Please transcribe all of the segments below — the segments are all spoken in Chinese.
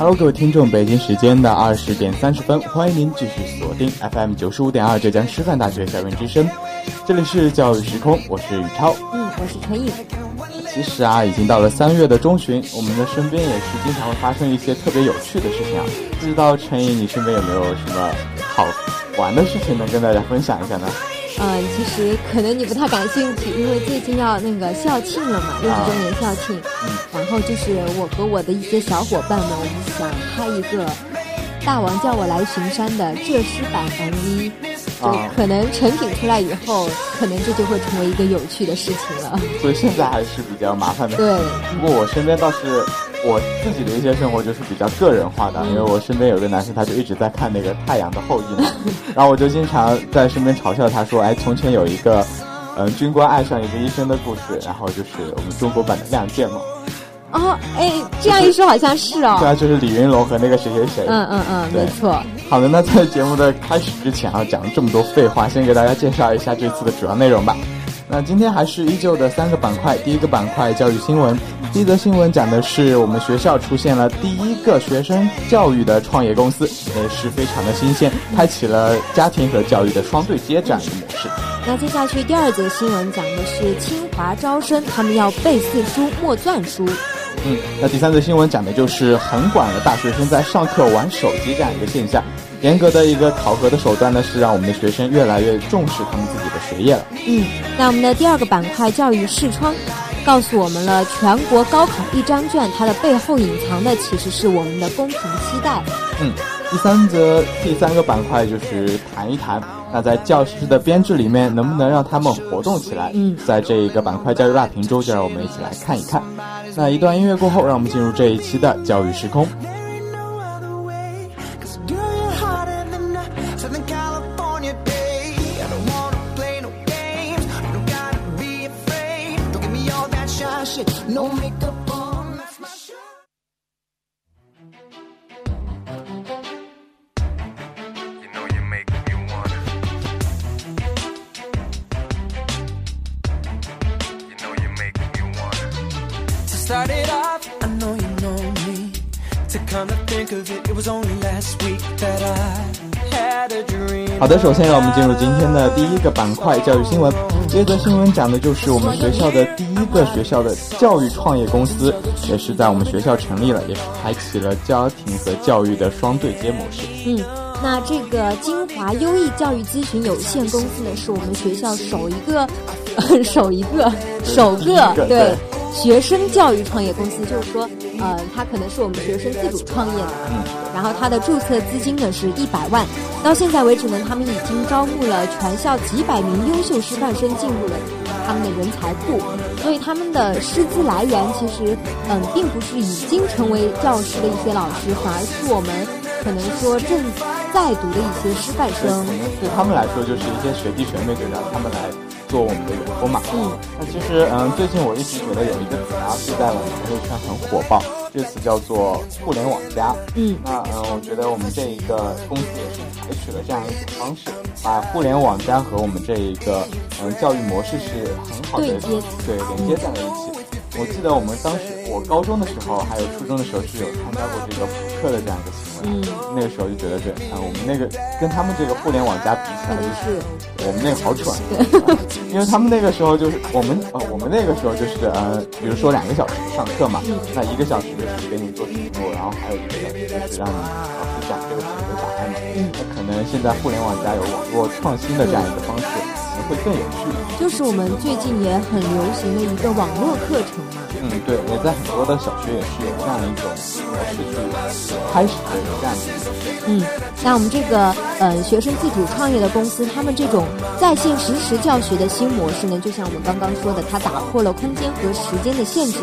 Hello，各位听众，北京时间的二十点三十分，欢迎您继续锁定 FM 九十五点二浙江师范大学校园之声，这里是教育时空，我是宇超，嗯，我是陈颖。其实啊，已经到了三月的中旬，我们的身边也是经常会发生一些特别有趣的事情啊。不知道陈颖，你身边有没有什么好玩的事情能跟大家分享一下呢？嗯，其实可能你不太感兴趣，因为最近要那个校庆了嘛，六十周年校庆。嗯。然后就是我和我的一些小伙伴们，我们想拍一个《大王叫我来巡山》的浙师版 MV。就可能成品出来以后，可能这就会成为一个有趣的事情了。所以现在还是比较麻烦的。对。不过我身边倒是我自己的一些生活就是比较个人化的，因为我身边有个男生，他就一直在看那个《太阳的后裔》嘛，然后我就经常在身边嘲笑他说：“哎，从前有一个，嗯，军官爱上一个医生的故事，然后就是我们中国版的《亮剑》嘛。”哦，哎，这样一说好像是哦。对啊，就是李云龙和那个谁谁谁。嗯嗯嗯，没错。好的，那在节目的开始之前啊，讲了这么多废话，先给大家介绍一下这次的主要内容吧。那今天还是依旧的三个板块，第一个板块教育新闻。第一则新闻讲的是我们学校出现了第一个学生教育的创业公司，也是非常的新鲜，开启了家庭和教育的双对接这样一个模式。那接下去第二则新闻讲的是清华招生，他们要背四书默篆书。嗯，那第三则新闻讲的就是横管了大学生在上课玩手机这样一个现象。严格的一个考核的手段呢，是让我们的学生越来越重视他们自己的学业了。嗯，那我们的第二个板块教育视窗，告诉我们了全国高考一张卷它的背后隐藏的其实是我们的公平期待。嗯，第三则第三个板块就是谈一谈。那在教师的编制里面，能不能让他们活动起来？嗯，在这一个板块教育大评周，就让我们一起来看一看。那一段音乐过后，让我们进入这一期的教育时空。好的，首先让我们进入今天的第一个板块——教育新闻。这则新闻讲的就是我们学校的第一个学校的教育创业公司，也是在我们学校成立了，也是开启了家庭和教育的双对接模式。嗯，那这个金华优异教育咨询有限公司呢，是我们学校首一个、首一个、首个 对。学生教育创业公司，就是说，呃，他可能是我们学生自主创业的，嗯，然后他的注册资金呢是一百万，到现在为止呢，他们已经招募了全校几百名优秀师范生进入了他们的人才库，所以他们的师资来源其实，嗯，并不是已经成为教师的一些老师，反而是我们可能说正在读的一些师范生，对他们来说就是一些学弟学妹，就让他们来。做我们的员工嘛，嗯，那其实，嗯，最近我一直觉得有一个词啊，是在我们朋友圈很火爆，这个词叫做“互联网加”。嗯，那嗯，我觉得我们这一个公司也是采取了这样一种方式，把互联网加和我们这一个嗯教育模式是很好的对连接在了一起。我记得我们当时，我高中的时候还有初中的时候是有参加过这个补课的这样一个行为。嗯，那个时候就觉得这，啊，我们那个跟他们这个互联网加比起来，就是我们那个好蠢。因为他们那个时候就是我们呃，我们那个时候就是呃，比如说两个小时上课嘛，那一个小时就是给你做题目，然后还有一个小时就是让你老师讲这个题目的答案嘛。嗯，那可能现在互联网加有网络创新的这样一个方式。会更有趣。就是我们最近也很流行的一个网络课程嘛。嗯，对，我在很多的小学也是有这样一种模式去开始的这样子。嗯，那我们这个呃学生自主创业的公司，他们这种在线实时教学的新模式呢，就像我们刚刚说的，它打破了空间和时间的限制，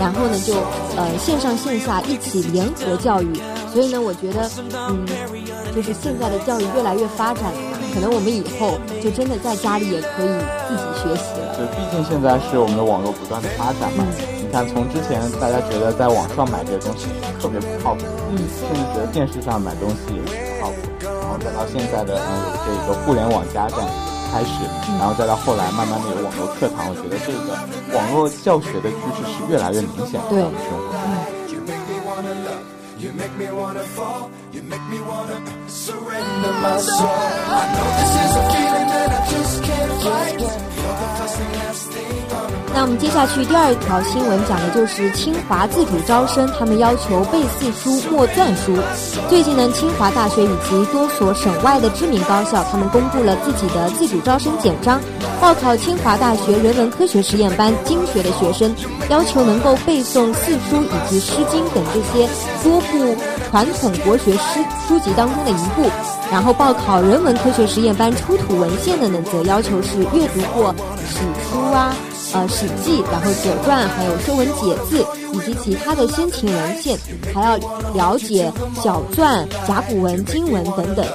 然后呢就呃线上线下一起联合教育。所以呢，我觉得嗯，就是现在的教育越来越发展了，可能我们以后就真的在家里也可以自己学习了。对，毕竟现在是我们的网络不断的发展嘛。你看，从之前大家觉得在网上买这些东西特别不靠谱，嗯，甚至觉得电视上买东西也不靠谱，然后再到现在的嗯这个互联网加站开始，然后再到后来慢慢的有网络课堂，我觉得这个网络教学的趋势是越来越明显的。对，嗯。You make me wanna fall, you make me wanna surrender my soul. I know this is a feeling that I just can't fight. You're the first and last thing on 那我们接下去第二条新闻讲的就是清华自主招生，他们要求背四书默篆书。最近呢，清华大学以及多所省外的知名高校，他们公布了自己的自主招生简章。报考清华大学人文科学实验班经学的学生，要求能够背诵四书以及《诗经》等这些多部传统国学诗书籍当中的一部。然后报考人文科学实验班出土文献的呢，则要求是阅读过史书啊。呃，《史记》，然后《左传》，还有《说文解字》，以及其他的先秦文献，还要了解小篆、甲骨文、经文等等。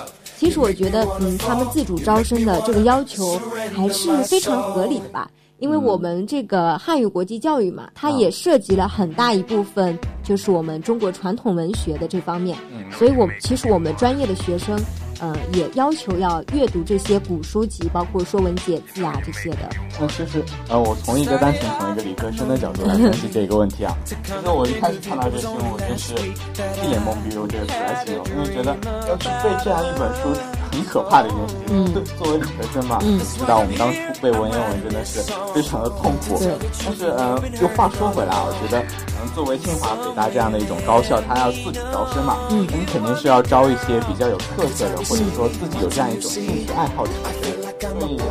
其实我觉得，嗯，他们自主招生的这个要求还是非常合理的吧。因为我们这个汉语国际教育嘛，它也涉及了很大一部分，就是我们中国传统文学的这方面。所以，我其实我们专业的学生。呃，也要求要阅读这些古书籍，包括《说文解字》啊这些的。那其实，呃，我从一个单纯从一个理科生的角度来分析这个问题啊。其实我一开始看到这新闻，我真是一脸懵逼，用这个词来形容，因为觉得要去背这样一本书，很可怕的一件事情。嗯。作为理科生嘛，嗯，知道我们当初背文言文真的是非常的痛苦。对。但是，呃，又话说回来，我觉得，嗯，作为清华、北大这样的一种高校，它要自主招生嘛，嗯，我们肯定是要招一些比较有特色的。或者说自己有这样一种兴趣爱好的学生，所以能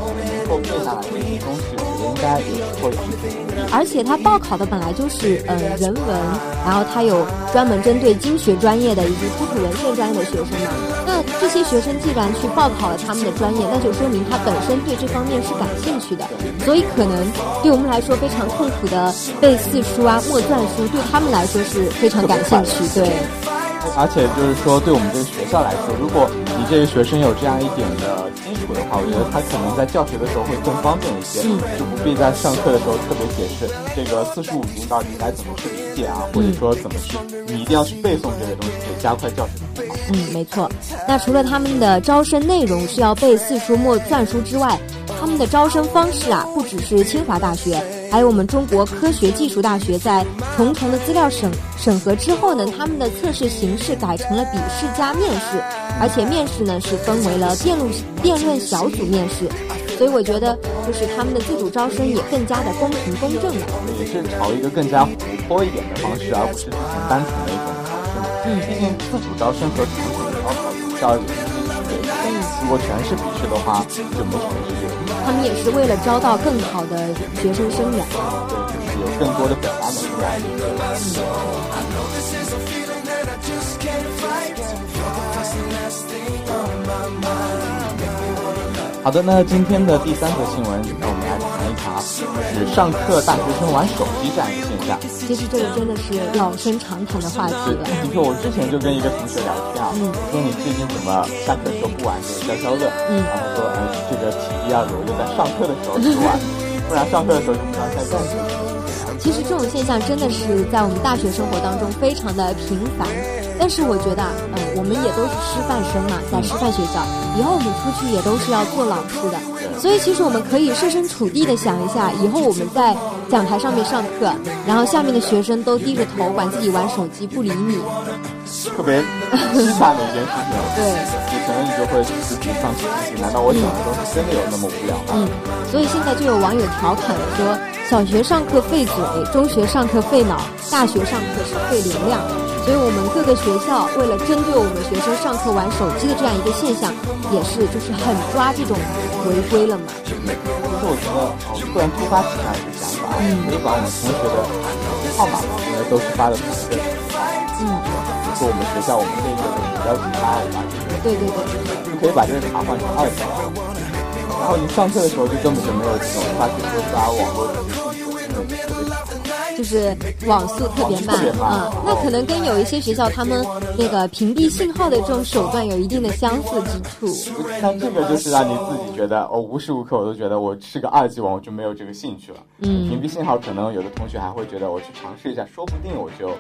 够背下来这些东西，应该也是会有一定而且他报考的本来就是呃人文，然后他有专门针对经学专业的以及出土文献专业的学生嘛。那这些学生既然去报考了他们的专业，那就说明他本身对这方面是感兴趣的。所以可能对我们来说非常痛苦的背四书啊、默篆书，对他们来说是非常感兴趣。对。而且就是说，对我们这个学校来说，如果这个学生有这样一点的基础的话，我觉得他可能在教学的时候会更方便一些，就不必在上课的时候特别解释这个四书五经到底该怎么去理解啊，或者说怎么去，你一定要去背诵这些东西，可以加快教学的步伐。嗯，没错。那除了他们的招生内容是要背四书末篆书之外，他们的招生方式啊，不只是清华大学。还有我们中国科学技术大学在重重的资料审审核之后呢，他们的测试形式改成了笔试加面试，而且面试呢是分为了辩论辩论小组面试，所以我觉得就是他们的自主招生也更加的公平公正了。也是朝一个更加活泼一点的方式，而不是进行单纯的一种考试。嗯，毕竟自主招生和传统的高考比较有一些区别。嗯，如果全是笔试的话，就没什么区别。他们也是为了招到更好的学生生源，对，就是有更多的表达能力。好的，那今天的第三则新闻，让我们来谈一谈，就是上课大学生玩手机这样一个现象。其实这个真的是老生常谈的话题了。你说我之前就跟一个同学聊天啊，说你最近怎么下课的时候不玩这个消消乐？嗯，然后说，哎，这个体力要留着在上课的时候去玩，不然上课的时候就不知道在干什么。其实这种现象真的是在我们大学生活当中非常的频繁。但是我觉得，嗯，我们也都是师范生嘛，在师范学校，以后我们出去也都是要做老师的，所以其实我们可以设身处地的想一下，以后我们在讲台上面上课，然后下面的学生都低着头管自己玩手机不理你，特别凄惨的一件事情。对，你可能你就会自己放弃自己，难道我讲的东西真的有那么无聊吗？嗯，所以现在就有网友调侃说，小学上课费嘴，中学上课费脑，大学上课是费流量。所以我们各个学校为了针对我们学生上课玩手机的这样一个现象，也是就是很抓这种违规了嘛。其实我觉得，突然突发奇想一个想法，可以把我们同学的手机号码，因为都是发的同一个，嗯，比如说我们学校我们这个幺七八五八这个，对对对，就可以把这个卡换成二级码，然后你上课的时候就根本就没有这种发信息刷网络的信息，就是网速特别慢啊，那可能跟有一些学校他们那个屏蔽信号的这种手段有一定的相似之处。那这个就是让你自己觉得，哦，无时无刻我都觉得我是个二级网，我就没有这个兴趣了。嗯，屏蔽信号可能有的同学还会觉得，我去尝试一下，说不定我就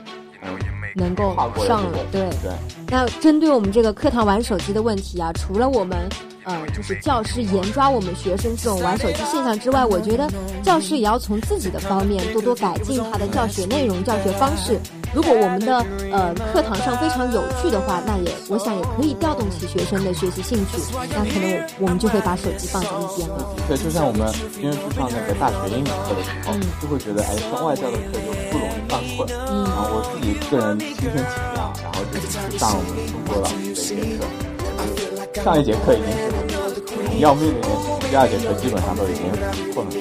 嗯能够上了。对对。那针对我们这个课堂玩手机的问题啊，除了我们。呃，就是教师严抓我们学生这种玩手机现象之外，我觉得教师也要从自己的方面多多改进他的教学内容、教学方式。如果我们的呃课堂上非常有趣的话，那也我想也可以调动起学生的学习兴趣。那可能我们就会把手机放在一边了。对，就像我们因为去上那个大学英语课的时候，就会觉得哎，上外教的课就不容易犯困。嗯，然后我自己个人亲身体验，然后就去上我们中国老师的一些课。上一节课已经是很要命的一件事，第二节课基本上都已经困了。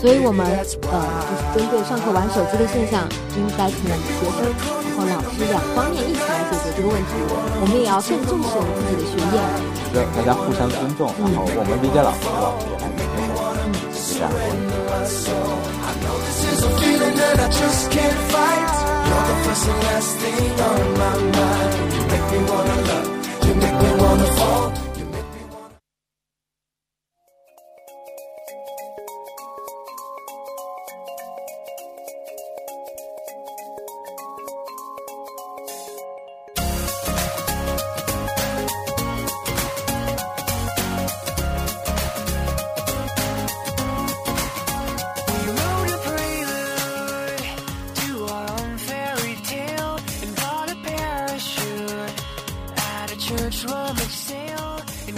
所以我们呃，就是针对上课玩手机的现象，应该从我们学生然后老师两方面一起来解决这个问题。我们也要更重视我们自己的学业。觉得大家互相尊重，然后我们理解老师，老师也很理解我们，是这样。那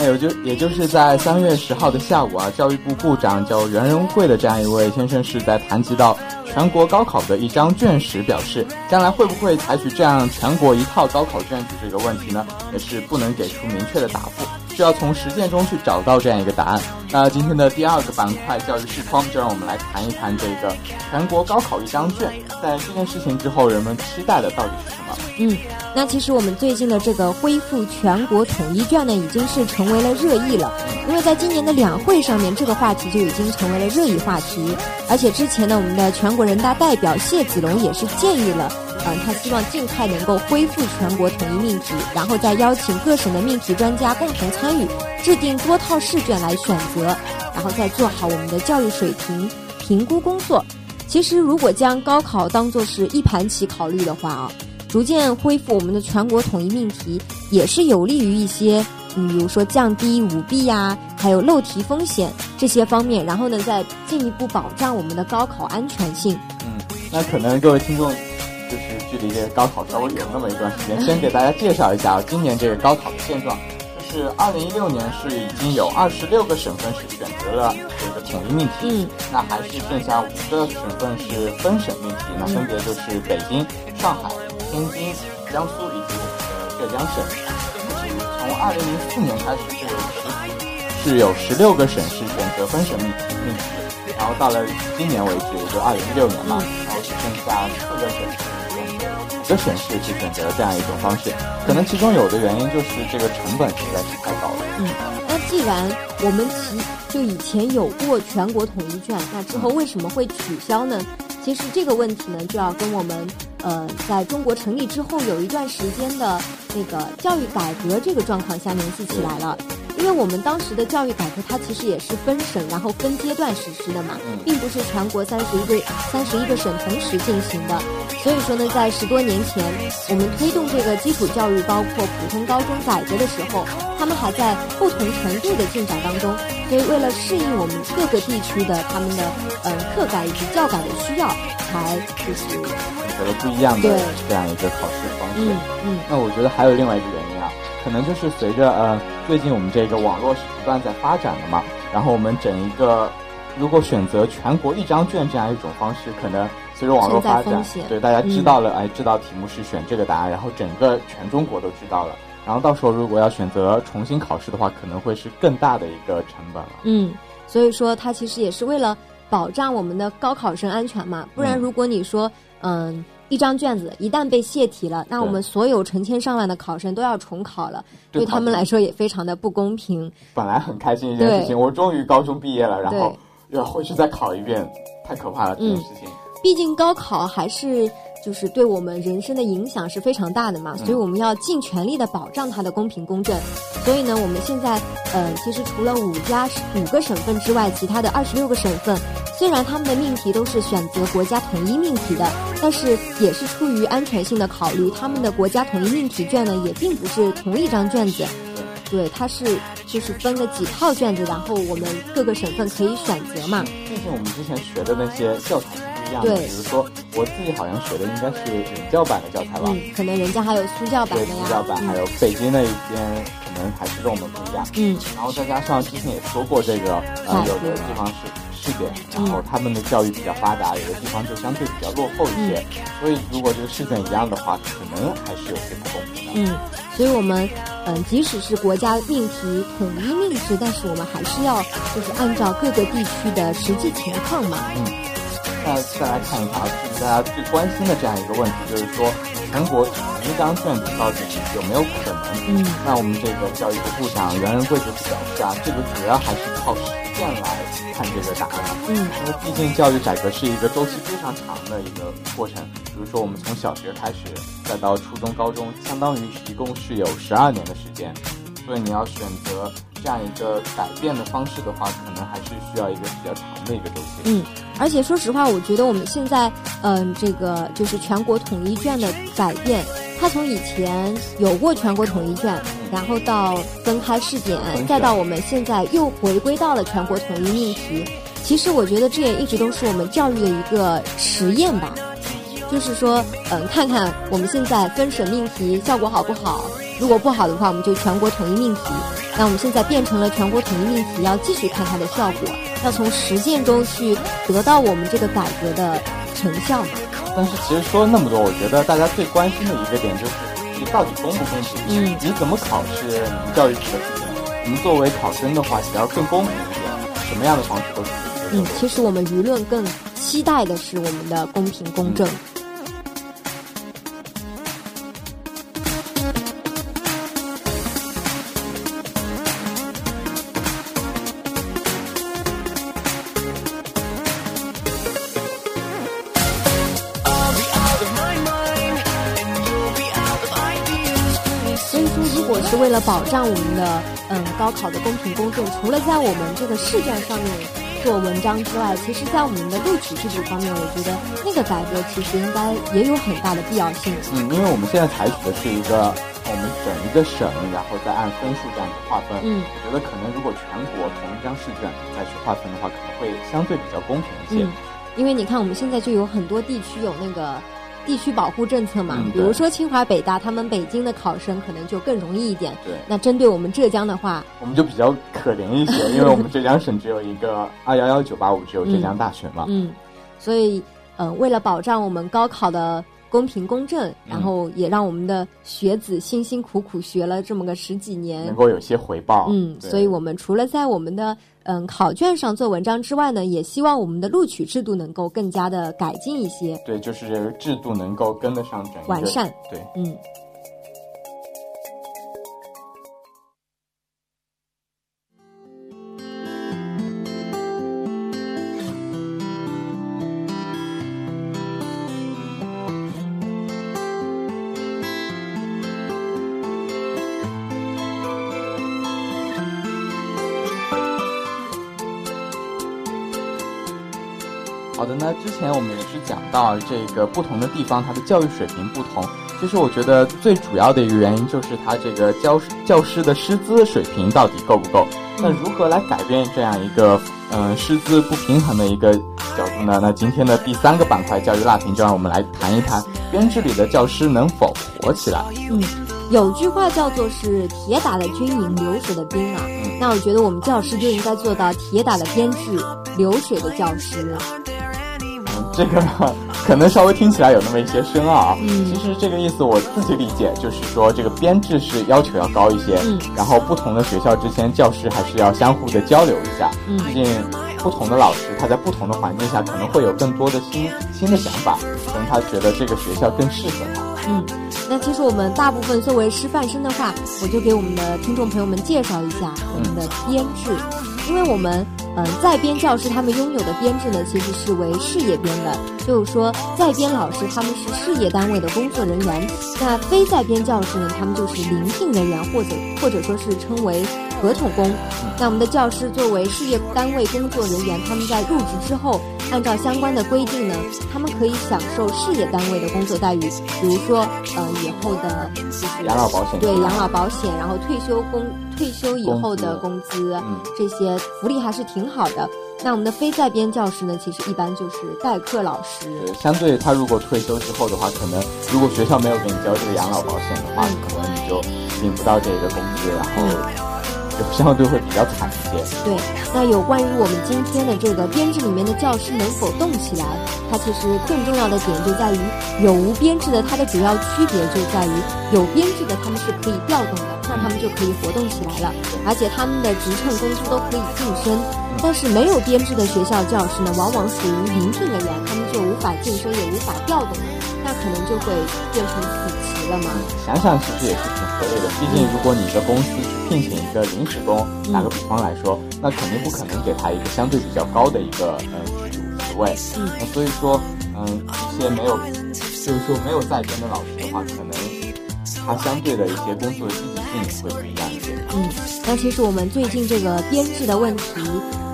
也就也就是在三月十号的下午啊，教育部部长叫袁仁贵的这样一位先生是在谈及到全国高考的一张卷时表示，将来会不会采取这样全国一套高考卷子这个问题呢，也是不能给出明确的答复，需要从实践中去找到这样一个答案。那今天的第二个板块教育视窗，就让我们来谈一谈这个全国高考一张卷，在这件事情之后，人们期待的到底是什么？嗯。那其实我们最近的这个恢复全国统一卷呢，已经是成为了热议了。因为在今年的两会上面，这个话题就已经成为了热议话题。而且之前呢，我们的全国人大代表谢子龙也是建议了，嗯，他希望尽快能够恢复全国统一命题，然后再邀请各省的命题专家共同参与，制定多套试卷来选择，然后再做好我们的教育水平评估工作。其实，如果将高考当做是一盘棋考虑的话啊。逐渐恢复我们的全国统一命题，也是有利于一些，嗯，比如说降低舞弊呀，还有漏题风险这些方面，然后呢，再进一步保障我们的高考安全性。嗯，那可能各位听众距离这个高考稍微有那么一段时间，先给大家介绍一下今年这个高考的现状。就是二零一六年是已经有二十六个省份是选择了这个统一命题，嗯，那还是剩下五个省份是分省命题，那分别就是北京、上海。天津、江苏以及我们的浙江省，从二零零四年开始是有十是有十六个省市选择分省命题命题，然后到了今年为止，也就二零一六年嘛，然后只剩下四个省市选择五个省市去选择这样一种方式，可能其中有的原因就是这个成本实在是太高了。嗯，那既然我们其就以前有过全国统一卷，那之后为什么会取消呢？其实这个问题呢，就要跟我们。呃，在中国成立之后有一段时间的那个教育改革这个状况下联系起来了，因为我们当时的教育改革它其实也是分省然后分阶段实施的嘛，并不是全国三十一个三十一个省同时进行的，所以说呢，在十多年前我们推动这个基础教育包括普通高中改革的时候，他们还在不同程度的进展当中，所以为了适应我们各个地区的他们的嗯课改以及教改的需要，才就是。有了不一样的这样一个考试方式。嗯嗯。那我觉得还有另外一个原因啊，可能就是随着呃最近我们这个网络是不断在发展的嘛，然后我们整一个如果选择全国一张卷这样一种方式，可能随着网络发展，对大家知道了，哎，知道题目是选这个答案，然后整个全中国都知道了，然后到时候如果要选择重新考试的话，可能会是更大的一个成本了。嗯，所以说它其实也是为了保障我们的高考生安全嘛。不然如果你说，嗯，一张卷子一旦被泄题了，那我们所有成千上万的考生都要重考了，对他们来说也非常的不公平。本来很开心一件事情，我终于高中毕业了，然后又要回去再考一遍，太可怕了这件事情。毕竟高考还是。就是对我们人生的影响是非常大的嘛，所以我们要尽全力的保障它的公平公正。所以呢，我们现在，呃，其实除了五家五个省份之外，其他的二十六个省份，虽然他们的命题都是选择国家统一命题的，但是也是出于安全性的考虑，他们的国家统一命题卷呢，也并不是同一张卷子，对，它是就是分了几套卷子，然后我们各个省份可以选择嘛。毕竟我们之前学的那些教材。对，比如说我自己好像学的应该是人教版的教材吧，嗯，可能人家还有苏教版的呀，苏教版还有北京那一边可能还是跟我们不一样，嗯，然后再加上之前也说过这个，呃，有的地方是试点，然后他们的教育比较发达，有的地方就相对比较落后一些，所以如果这个试卷一样的话，可能还是有些不公平的。嗯，所以我们嗯，即使是国家命题统一命题，但是我们还是要就是按照各个地区的实际情况嘛，嗯。那再来看一下啊，就是大家最关心的这样一个问题，就是说全国统一张卷子到底有没有可能？嗯，那我们这个教育部部长袁仁贵就表示啊，这个主要还是靠实践来看这个答案。嗯，因为毕竟教育改革是一个周期非常长的一个过程，比如说我们从小学开始，再到初中、高中，相当于一共是有十二年的时间，所以你要选择。这样一个改变的方式的话，可能还是需要一个比较长的一个周期。嗯，而且说实话，我觉得我们现在，嗯，这个就是全国统一卷的改变，它从以前有过全国统一卷，然后到分开试点，再到我们现在又回归到了全国统一命题。其实我觉得这也一直都是我们教育的一个实验吧，就是说，嗯，看看我们现在分省命题效果好不好。如果不好的话，我们就全国统一命题。那我们现在变成了全国统一命题，要继续看它的效果，要从实践中去得到我们这个改革的成效嘛。但是其实说了那么多，我觉得大家最关心的一个点就是，你到底公不公平？嗯，你怎么考试？你们教育局的事情，我们作为考生的话，想要更公平一点，什么样的方式都是嗯，其实我们舆论更期待的是我们的公平公正。是保障我们的嗯高考的公平公正，除了在我们这个试卷上面做文章之外，其实在我们的录取制度方面，我觉得那个改革其实应该也有很大的必要性。嗯，因为我们现在采取的是一个我们整一个省，然后再按分数这样子划分。嗯，我觉得可能如果全国同一张试卷再去划分的话，可能会相对比较公平一些。嗯，因为你看我们现在就有很多地区有那个。地区保护政策嘛，比如说清华、北大，他们北京的考生可能就更容易一点。对，那针对我们浙江的话，我们就比较可怜一些，因为我们浙江省只有一个 二幺幺九八五，只有浙江大学嘛。嗯，所以，呃，为了保障我们高考的。公平公正，然后也让我们的学子辛辛苦苦学了这么个十几年，能够有些回报。嗯，所以我们除了在我们的嗯考卷上做文章之外呢，也希望我们的录取制度能够更加的改进一些。对，就是制度能够跟得上整完善。对，嗯。那之前我们也是讲到这个不同的地方，它的教育水平不同。其实我觉得最主要的一个原因就是它这个教教师的师资水平到底够不够。那如何来改变这样一个嗯师资不平衡的一个角度呢？那今天的第三个板块教育辣评就让我们来谈一谈编制里的教师能否活起来。嗯，有句话叫做是铁打的军营，流水的兵啊。那我觉得我们教师就应该做到铁打的编制，流水的教师。这个可能稍微听起来有那么一些深奥啊。嗯其实这个意思我自己理解就是说，这个编制是要求要高一些，嗯然后不同的学校之间教师还是要相互的交流一下。嗯毕竟不同的老师他在不同的环境下可能会有更多的新新的想法，可能他觉得这个学校更适合他。嗯，那其实我们大部分作为师范生的话，我就给我们的听众朋友们介绍一下我们的编制，因为我们嗯、在编教师他们拥有的编制呢，其实是为事业编的，就是说在编老师他们是事业单位的工作人员，那非在编教师呢，他们就是临聘人员或者或者说是称为合同工。那我们的教师作为事业单位工作人员，他们在入职之后，按照相关的规定呢，他们可以享受事业单位的工作待遇，比如说呃以后的就是养老保险对养老保险，然后退休工退休以后的工资，嗯这些福利还是挺好的。那我们的非在编教师呢，其实一般就是代课老师。呃，相对他如果退休之后的话，可能如果学校没有给你交这个养老保险的话，可能你就领不到这个工资，然后就相对会比较惨一些。对，那有关于我们今天的这个编制里面的教师能否动起来，它其实更重要的点就在于有无编制的，它的主要区别就在于有编制的他们是可以调动的，那他们就可以活动起来了，而且他们的职称工资都可以晋升。但是没有编制的学校教师呢，往往属于临聘人员，他们就无法晋升，也无法调动，那可能就会变成死了嘛。想想其实也是挺合理的，毕竟如果你一个公司去聘请一个临时工，打个比方来说，那肯定不可能给他一个相对比较高的一个呃职职位。嗯那所以说，嗯，一些没有，就是说没有在编的老师的话，可能他相对的一些工作的积极性也会不一样一些。嗯，那其实我们最近这个编制的问题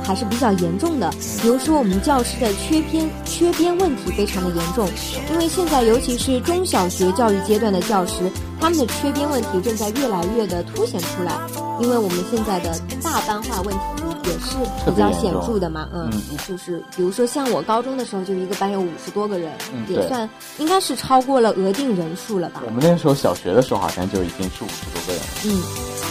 还是比较严重的。比如说，我们教师的缺编缺编问题非常的严重，因为现在尤其是中小学教育阶段的教师，他们的缺编问题正在越来越的凸显出来。因为我们现在的大班化问题也是比较显著的嘛，嗯，就是比如说像我高中的时候，就一个班有五十多个人，嗯也算应该是超过了额定人数了吧。我们那时候小学的时候好像就已经是五十多个人了。嗯，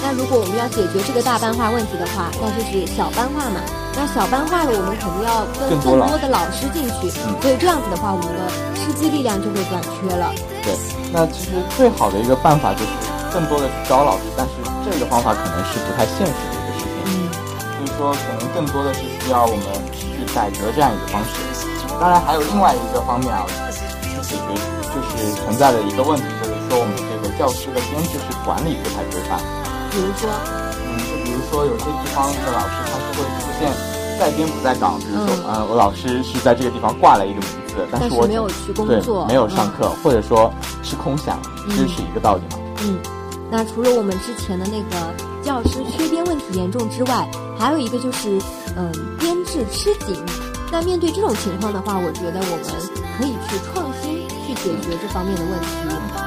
那如果我们要解决这个大班化问题的话，那就是小班化嘛。那小班化了，我们肯定要跟更多的老师进去，嗯、所以这样子的话，我们的师资力量就会短缺了。对，那其实最好的一个办法就是更多的去招老师，但是这个方法可能是不太现实的说可能更多的是需要我们去改革这样一个方式。当然，还有另外一个方面啊，去解决就是存在的一个问题，就是说我们这个教师的编制是管理不太规范。比如说，嗯，就比如说有些地方的老师他是会出现在编不在岗，比如说，嗯、呃，我老师是在这个地方挂了一个名字，但是我没有去工作，没有上课，嗯、或者说是空想，其实是一个道理嘛。嗯，那除了我们之前的那个教师缺编问题严重之外，还有一个就是，嗯，编制吃紧。那面对这种情况的话，我觉得我们可以去创新，去解决这方面的问题。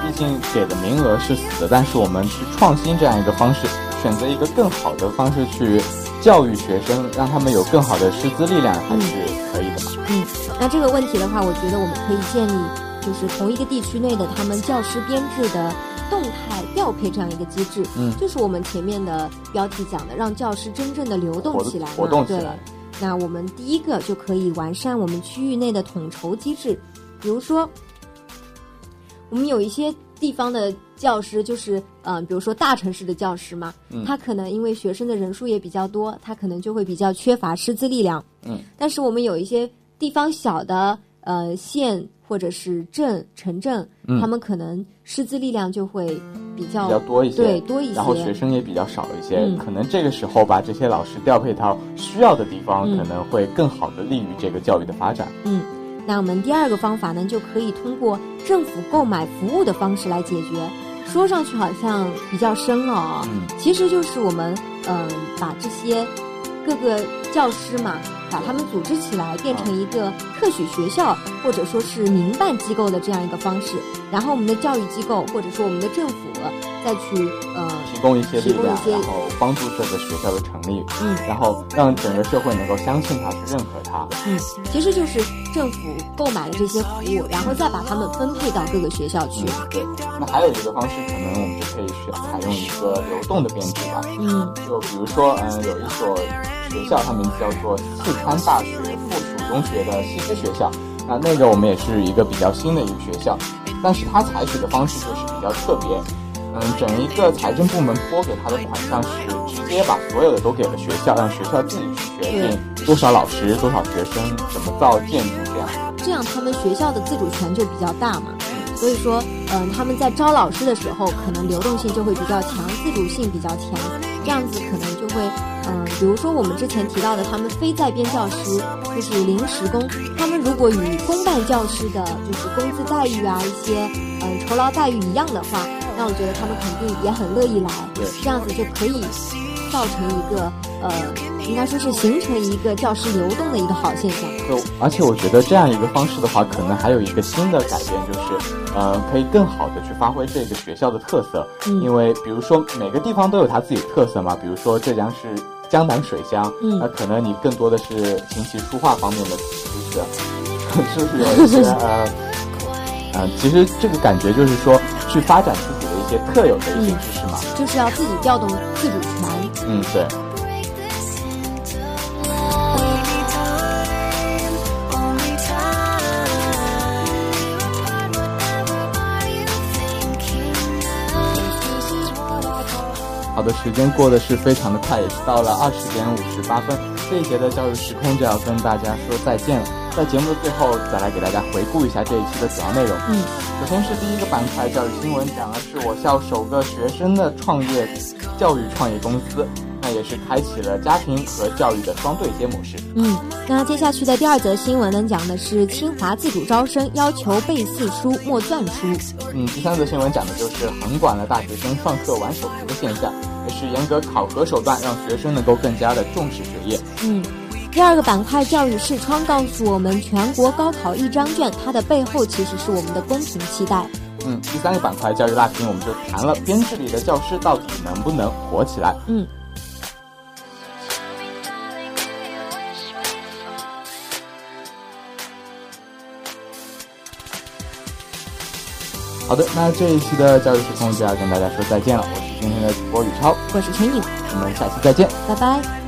毕竟给的名额是死的，但是我们去创新这样一个方式，选择一个更好的方式去教育学生，让他们有更好的师资力量，还是可以的嘛。嗯，那这个问题的话，我觉得我们可以建立，就是同一个地区内的他们教师编制的动态调配这样一个机制。嗯，就是我们前面的标题讲的，让教师真正的流动起来，活动起来。那我们第一个就可以完善我们区域内的统筹机制，比如说，我们有一些地方的教师，就是嗯、呃，比如说大城市的教师嘛，嗯、他可能因为学生的人数也比较多，他可能就会比较缺乏师资力量。嗯，但是我们有一些地方小的呃县或者是镇城镇，嗯、他们可能师资力量就会比较比较多一些，对多一些，然后学生也比较少一些，嗯、可能这个时候把这些老师调配到需要的地方，嗯、可能会更好的利于这个教育的发展。嗯，那我们第二个方法呢，就可以通过政府购买服务的方式来解决。说上去好像比较深哦，嗯，其实就是我们嗯、呃、把这些各个教师嘛。把他们组织起来，变成一个特许学校或者说是民办机构的这样一个方式，然后我们的教育机构或者说我们的政府再去呃提供一些力量，然后帮助这个学校的成立，嗯，然后让整个社会能够相信他，去认可他，嗯，其实就是政府购买了这些服务，然后再把他们分配到各个学校去。嗯、对，那还有一个方式，可能我们就可以选采用一个流动的编制吧，嗯，就比如说，嗯，有一所。学校，它名字叫做四川大学附属中学的西师学校。那，那个我们也是一个比较新的一个学校，但是它采取的方式就是比较特别。嗯，整一个财政部门拨给他的款项是直接把所有的都给了学校，让学校自己去决定多少老师、多少学生、怎么造建筑这样。这样他们学校的自主权就比较大嘛。所以说，嗯，他们在招老师的时候，可能流动性就会比较强，自主性比较强。这样子可能就会，嗯，比如说我们之前提到的，他们非在编教师就是临时工，他们如果与公办教师的就是工资待遇啊一些，嗯，酬劳待遇一样的话，那我觉得他们肯定也很乐意来。这样子就可以造成一个，呃，应该说是形成一个教师流动的一个好现象。对而且我觉得这样一个方式的话，可能还有一个新的改变，就是，呃，可以更好的去发挥这个学校的特色。嗯。因为比如说每个地方都有它自己特色嘛，比如说浙江是江南水乡，嗯，那可能你更多的是琴棋书画方面的知识，是不是有一些呃，呃，其实这个感觉就是说去发展自己的一些特有的一些知识嘛，就是要自己调动自主权。嗯，对。好的，时间过得是非常的快，也是到了二十点五十八分，这一节的教育时空就要跟大家说再见了。在节目的最后，再来给大家回顾一下这一期的主要内容。嗯，首先是第一个板块教育新闻，讲的是我校首个学生的创业教育创业公司，那也是开启了家庭和教育的双对接模式。嗯，那接下去的第二则新闻呢，讲的是清华自主招生要求背四书默篆书。嗯，第三则新闻讲的就是横管了大学生上课玩手机的现象。也是严格考核手段，让学生能够更加的重视学业。嗯，第二个板块教育视窗告诉我们，全国高考一张卷，它的背后其实是我们的公平期待。嗯，第三个板块教育辣评，我们就谈了编制里的教师到底能不能火起来。嗯。好的，那这一期的教育时空就要跟大家说再见了。我是今天的主播宇超，我是陈颖，我们下期再见，拜拜。